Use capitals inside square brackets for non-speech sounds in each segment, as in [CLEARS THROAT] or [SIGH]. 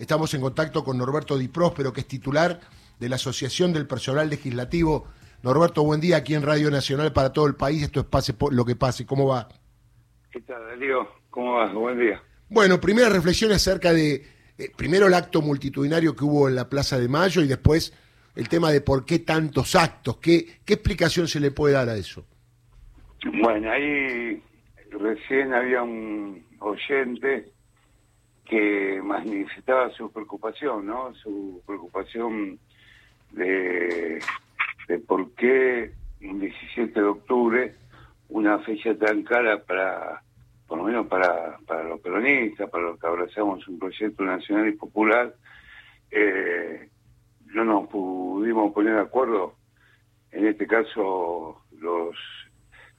Estamos en contacto con Norberto Di Próspero, que es titular de la Asociación del Personal Legislativo. Norberto, buen día aquí en Radio Nacional para todo el país. Esto es Pase lo que pase. ¿Cómo va? ¿Qué tal, Darío? ¿Cómo vas? Buen día. Bueno, primera reflexión acerca de, eh, primero el acto multitudinario que hubo en la Plaza de Mayo y después el tema de por qué tantos actos. ¿Qué, qué explicación se le puede dar a eso? Bueno, ahí recién había un oyente que manifestaba su preocupación, ¿no? Su preocupación de, de por qué un 17 de octubre, una fecha tan cara para, por lo menos para, para los peronistas, para los que abrazamos un proyecto nacional y popular, eh, no nos pudimos poner de acuerdo, en este caso los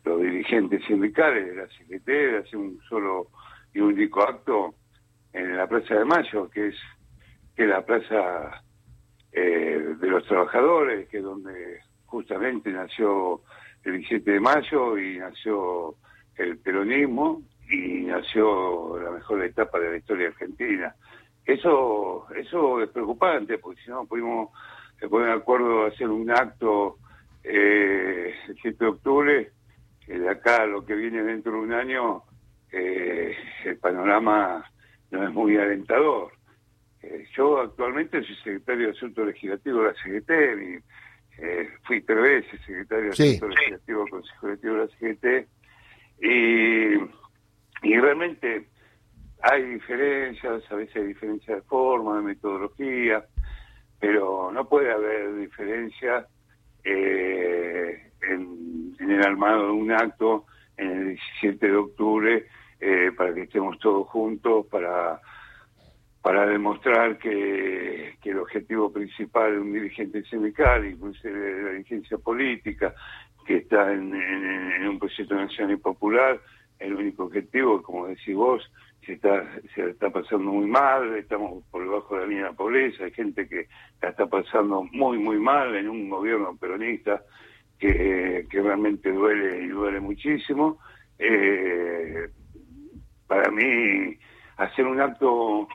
los dirigentes sindicales de la CGT de hacer un solo y único acto en la Plaza de Mayo, que es, que la plaza eh, de los trabajadores, que es donde justamente nació el 17 de mayo y nació el peronismo y nació la mejor etapa de la historia argentina. Eso, eso es preocupante, porque si no pudimos poner de acuerdo a hacer un acto eh, el 7 de octubre de acá lo que viene dentro de un año, eh, el panorama no es muy alentador. Eh, yo actualmente soy secretario de Asuntos Legislativos de la CGT, eh, fui tres veces secretario de Asuntos Legislativos del Consejo Directivo de la CGT, y, y realmente hay diferencias, a veces hay diferencias de forma, de metodología, pero no puede haber diferencia eh, en, el armado de un acto en el 17 de octubre eh, para que estemos todos juntos, para, para demostrar que, el objetivo principal de un dirigente sindical, incluso de la dirigencia política, que está en, un proyecto nacional y popular, el único objetivo, como decís vos, se está, se está pasando muy mal, estamos por debajo de la línea de pobreza, hay gente que la está pasando muy, muy mal en un gobierno peronista que, realmente duele y duele muchísimo. Eh, para mí, hacer un acto,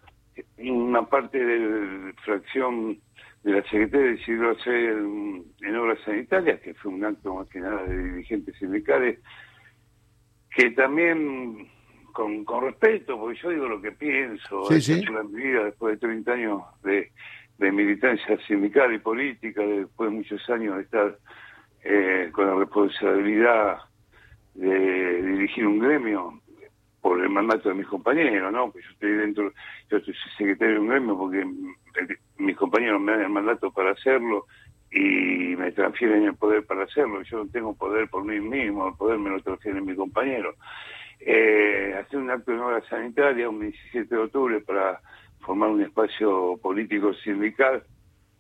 una parte de fracción de la Secretaría decidió hacer en obras sanitarias, que fue un acto más que nada de dirigentes sindicales, que también con, con respeto, porque yo digo lo que pienso, sí, sí. mi vida después de 30 años de, de militancia sindical y política, después de muchos años de estar eh, con la responsabilidad de dirigir un gremio mandato de mis compañeros, ¿no? Pues yo estoy dentro, yo soy secretario de un gremio porque mis compañeros me dan el mandato para hacerlo y me transfieren el poder para hacerlo. Yo no tengo poder por mí mismo, el poder me lo transfieren mis compañeros. Eh, hacer un acto de obra sanitaria un 17 de octubre para formar un espacio político sindical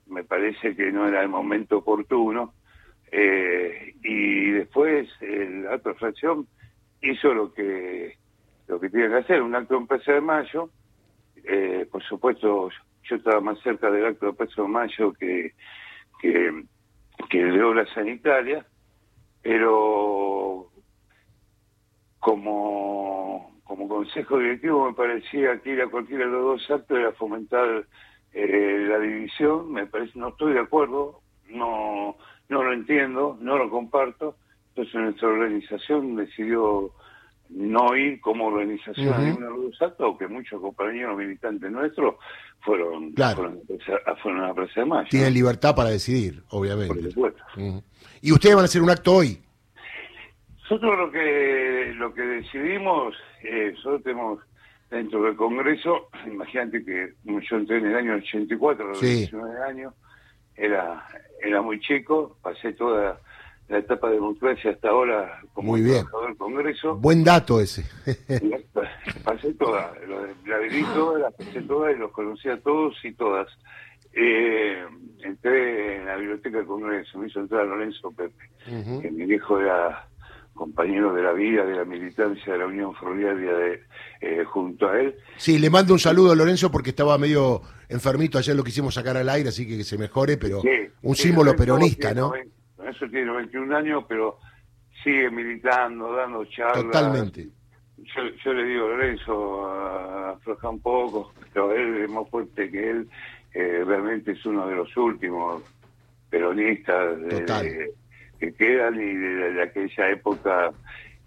me parece que no era el momento oportuno eh, y después el acto de fracción hizo lo que lo que tenía que hacer, un acto en Plaza de Mayo. Eh, por supuesto, yo estaba más cerca del acto de Plaza de Mayo que, que, de obra sanitaria, pero como, como consejo directivo me parecía que ir a cualquiera de los dos actos era fomentar eh, la división, me parece, no estoy de acuerdo, no no lo entiendo, no lo comparto. Entonces nuestra organización decidió no ir como organización a ninguna de los actos, que muchos compañeros militantes nuestros fueron, fueron, a, Plaza de Mayo. Tienen libertad para decidir, obviamente. Por ¿Y ustedes van a hacer un acto hoy? Nosotros lo que lo que decidimos, eh, nosotros tenemos dentro del Congreso, [CLEARS THROAT] imagínate que yo entré en el año 84, a los 19 años, era era muy chico, pasé toda la etapa de democracia hasta ahora como muy bien. del Congreso. Buen dato ese. pasé toda, la viví toda, la pasé toda y los conocí a todos y todas. Eh, entré en la biblioteca del Congreso, me hizo entrar Lorenzo Pepe, que mi viejo era compañero de la vida, de la militancia de la Unión Ferroviaria de, eh, junto a él. Sí, le mando un saludo a Lorenzo porque estaba medio enfermito, ayer lo quisimos sacar al aire, así que que se mejore, pero un símbolo peronista, ¿no? Lorenzo tiene 21 años, pero sigue militando, dando charlas. Totalmente. Yo, le digo, Lorenzo, afloja un poco, pero él es más fuerte que él, eh, realmente es uno de los últimos peronistas que quedan y de, aquella época.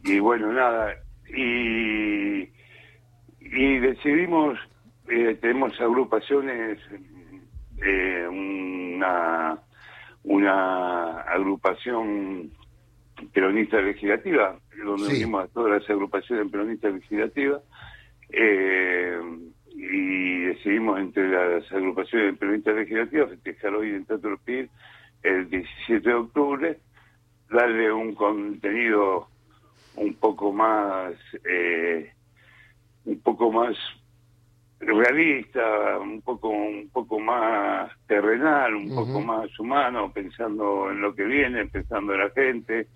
Y bueno, nada, y, y decidimos, eh, tenemos agrupaciones, eh, una, una agrupación peronista legislativa, donde unimos a todas las agrupaciones peronistas legislativas, eh, y decidimos entre las agrupaciones peronistas legislativas festejar hoy en Teatro Pir el 17 de octubre, darle un contenido un poco más eh, un poco más realista, un poco un poco más terrenal, un poco más humano, pensando en lo que viene, pensando en la gente,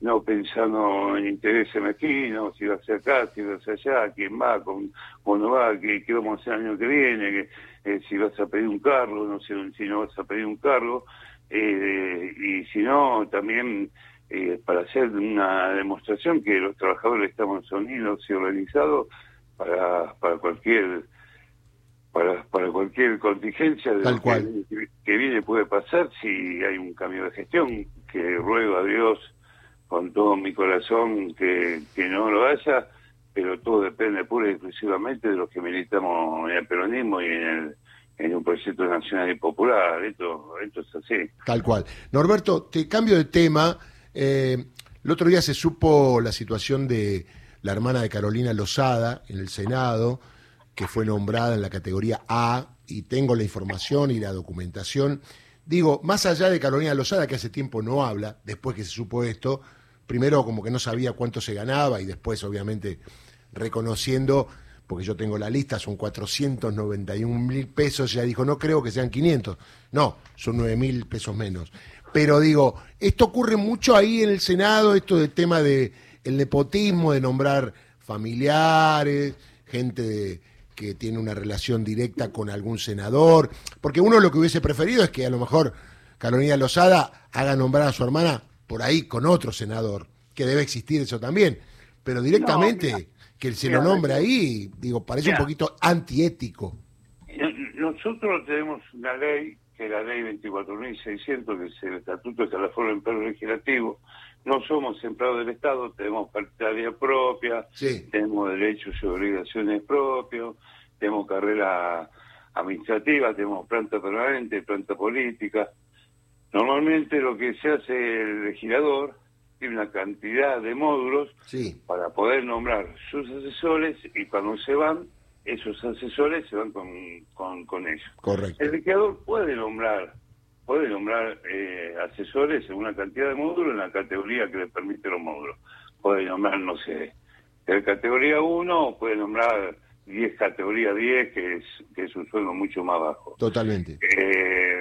no pensando en intereses mezquinos, si va a ser acá, si va a ser allá, quién va, con, no va, qué, qué vamos a hacer el año que viene, eh, si vas a pedir un cargo, no sé si no vas a pedir un cargo, eh, y si no, también eh, para hacer una demostración que los trabajadores estamos unidos y organizados para, para cualquier cualquier contingencia de lo Que, que, viene puede pasar si hay un cambio de gestión que ruego a Dios con todo mi corazón que, que no lo haya pero todo depende pura y exclusivamente de los que militamos en el peronismo y en el en un proyecto nacional y popular. Esto, esto es así. Tal cual. Norberto, te cambio de tema. Eh, el otro día se supo la situación de la hermana de Carolina Lozada en el Senado, que fue nombrada en la categoría A, y tengo la información y la documentación. Digo, más allá de Carolina Lozada, que hace tiempo no habla, después que se supo esto, primero como que no sabía cuánto se ganaba y después obviamente reconociendo porque yo tengo la lista, son 491 mil pesos, ya dijo, no creo que sean 500, no, son 9 mil pesos menos. Pero digo, esto ocurre mucho ahí en el Senado, esto del tema de el nepotismo, de nombrar familiares, gente que tiene una relación directa con algún senador, porque uno lo que hubiese preferido es que a lo mejor Carolina Lozada haga nombrar a su hermana por ahí con otro senador, que debe existir eso también, pero directamente que se lo nombre ahí, digo, parece un poquito antiético. Nosotros tenemos una ley, que es la ley 24.600, que es el Estatuto de la Forma Empleo Legislativo. No somos empleados del Estado, tenemos paritaria propia, tenemos derechos y obligaciones propios, tenemos carrera administrativa, tenemos planta permanente, planta política. Normalmente lo que se hace el legislador tiene una cantidad de módulos para poder nombrar sus asesores y cuando se van, esos asesores se van con, con, ellos. Correcto. El legislador puede nombrar puede nombrar eh, asesores en una cantidad de módulos en la categoría que le permite los módulos. Puede nombrar, no sé, de categoría 1 puede nombrar 10 categoría 10, que es, que es un sueldo mucho más bajo. Totalmente. Eh,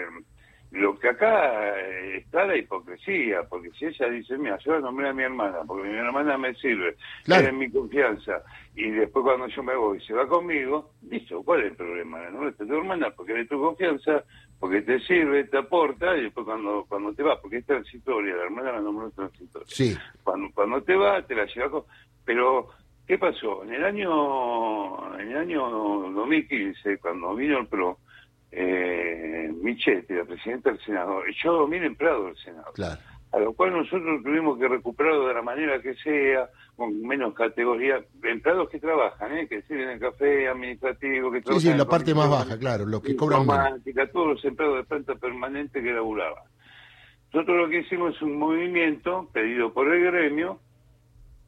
lo que acá eh, está la hipocresía, porque si ella dice, mira, yo nombré a mi hermana, porque mi hermana me sirve, claro. es mi confianza, y después cuando yo me voy se va conmigo, listo, ¿cuál es el problema? No es tu hermana, porque es tu confianza, porque te sirve, te aporta, y después cuando cuando te va, porque es transitoria, la hermana la nombró transitoria. Sí. Cuando, cuando te va, te la lleva con... Pero, ¿qué pasó? En el año, en el año 2015, cuando vino el PRO, eh, Michetti, la presidenta del Senado, yo domino empleado del Senado. A lo cual nosotros tuvimos que recuperarlo de la manera que sea, con menos categoría, empleados que trabajan, ¿eh? que sirven el café administrativo, que trabajan. Sí, sí, la parte más baja, claro, los que cobran todos los empleados de planta permanente que laburaban. Nosotros lo que hicimos es un movimiento pedido por el gremio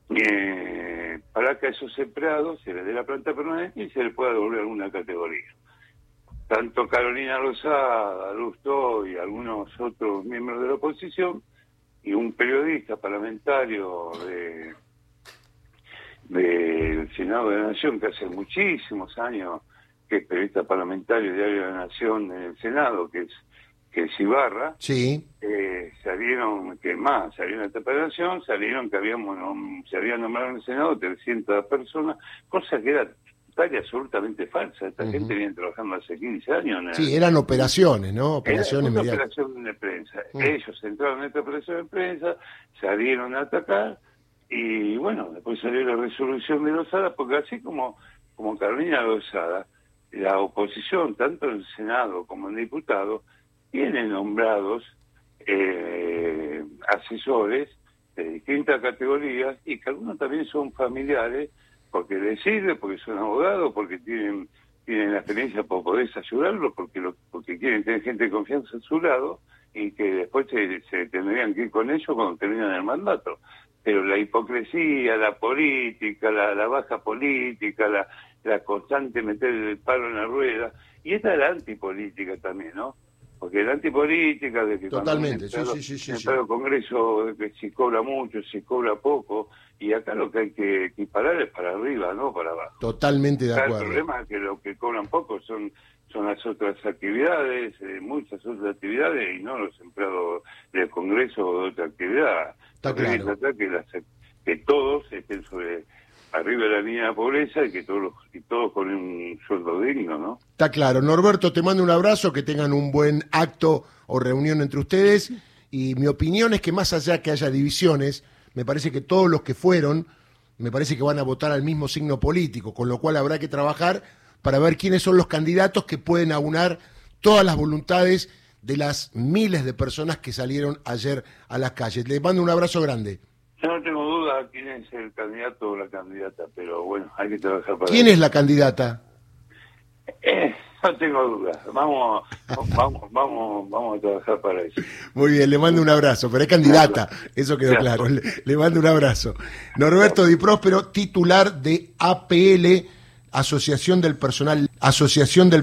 eh, para que a esos empleados se les dé la planta permanente y se les pueda devolver alguna categoría tanto Carolina Rosada, Lusto y algunos otros miembros de la oposición, y un periodista parlamentario de del Senado de la Nación, que hace muchísimos años que es periodista parlamentario Diario de la Nación en el Senado, que es que es Ibarra, sí. eh, salieron, que más, salieron esta operación, salieron que habíamos, se habían nombrado en el Senado 300 personas, cosa que era absolutamente falsa. Esta gente viene trabajando hace 15 años. Sí, eran operaciones, ¿no? Operaciones Era una operación de prensa. Mm. Ellos entraron en esta operación de prensa, salieron a atacar y bueno, después salió la resolución de Lozada, porque así como, como Carolina Lozada la oposición, tanto en el Senado como en diputados, tiene nombrados eh, asesores de distintas categorías y que algunos también son familiares porque les sirve, porque son abogados, porque tienen tienen la experiencia para poder ayudarlos, porque lo, porque quieren tener gente de confianza a su lado y que después se, tendrían que ir con ellos cuando terminan el mandato. Pero la hipocresía, la política, la, la baja política, la, la constante meter el palo en la rueda, y esta es la antipolítica también, ¿no? Porque la antipolítica de que totalmente sí, sí, sí, sí, el Congreso de que si cobra mucho si cobra poco y acá lo que hay que equiparar es para arriba no para abajo. Totalmente de acuerdo el problema es que lo que cobran poco son son las otras actividades eh, muchas otras actividades y no los empleados del Congreso o de otra actividad. Está claro. que, que todos estén sobre arriba de la línea de pobreza y que todos y todos con un sueldo digno, ¿no? Está claro. Norberto, te mando un abrazo, que tengan un buen acto o reunión entre ustedes. Y mi opinión es que más allá que haya divisiones, me parece que todos los que fueron, me parece que van a votar al mismo signo político, con lo cual habrá que trabajar para ver quiénes son los candidatos que pueden aunar todas las voluntades de las miles de personas que salieron ayer a las calles. Les mando un abrazo grande. Yo no tengo duda quién es el candidato o la candidata, pero bueno, hay que trabajar para ¿Quién es la candidata? Eh, no tengo duda. Vamos, vamos, vamos, vamos a trabajar para eso. Muy bien, le mando un abrazo, pero es candidata, eso quedó claro. Le, mando un abrazo. Norberto Di Próspero, titular de APL, Asociación del Personal, Asociación del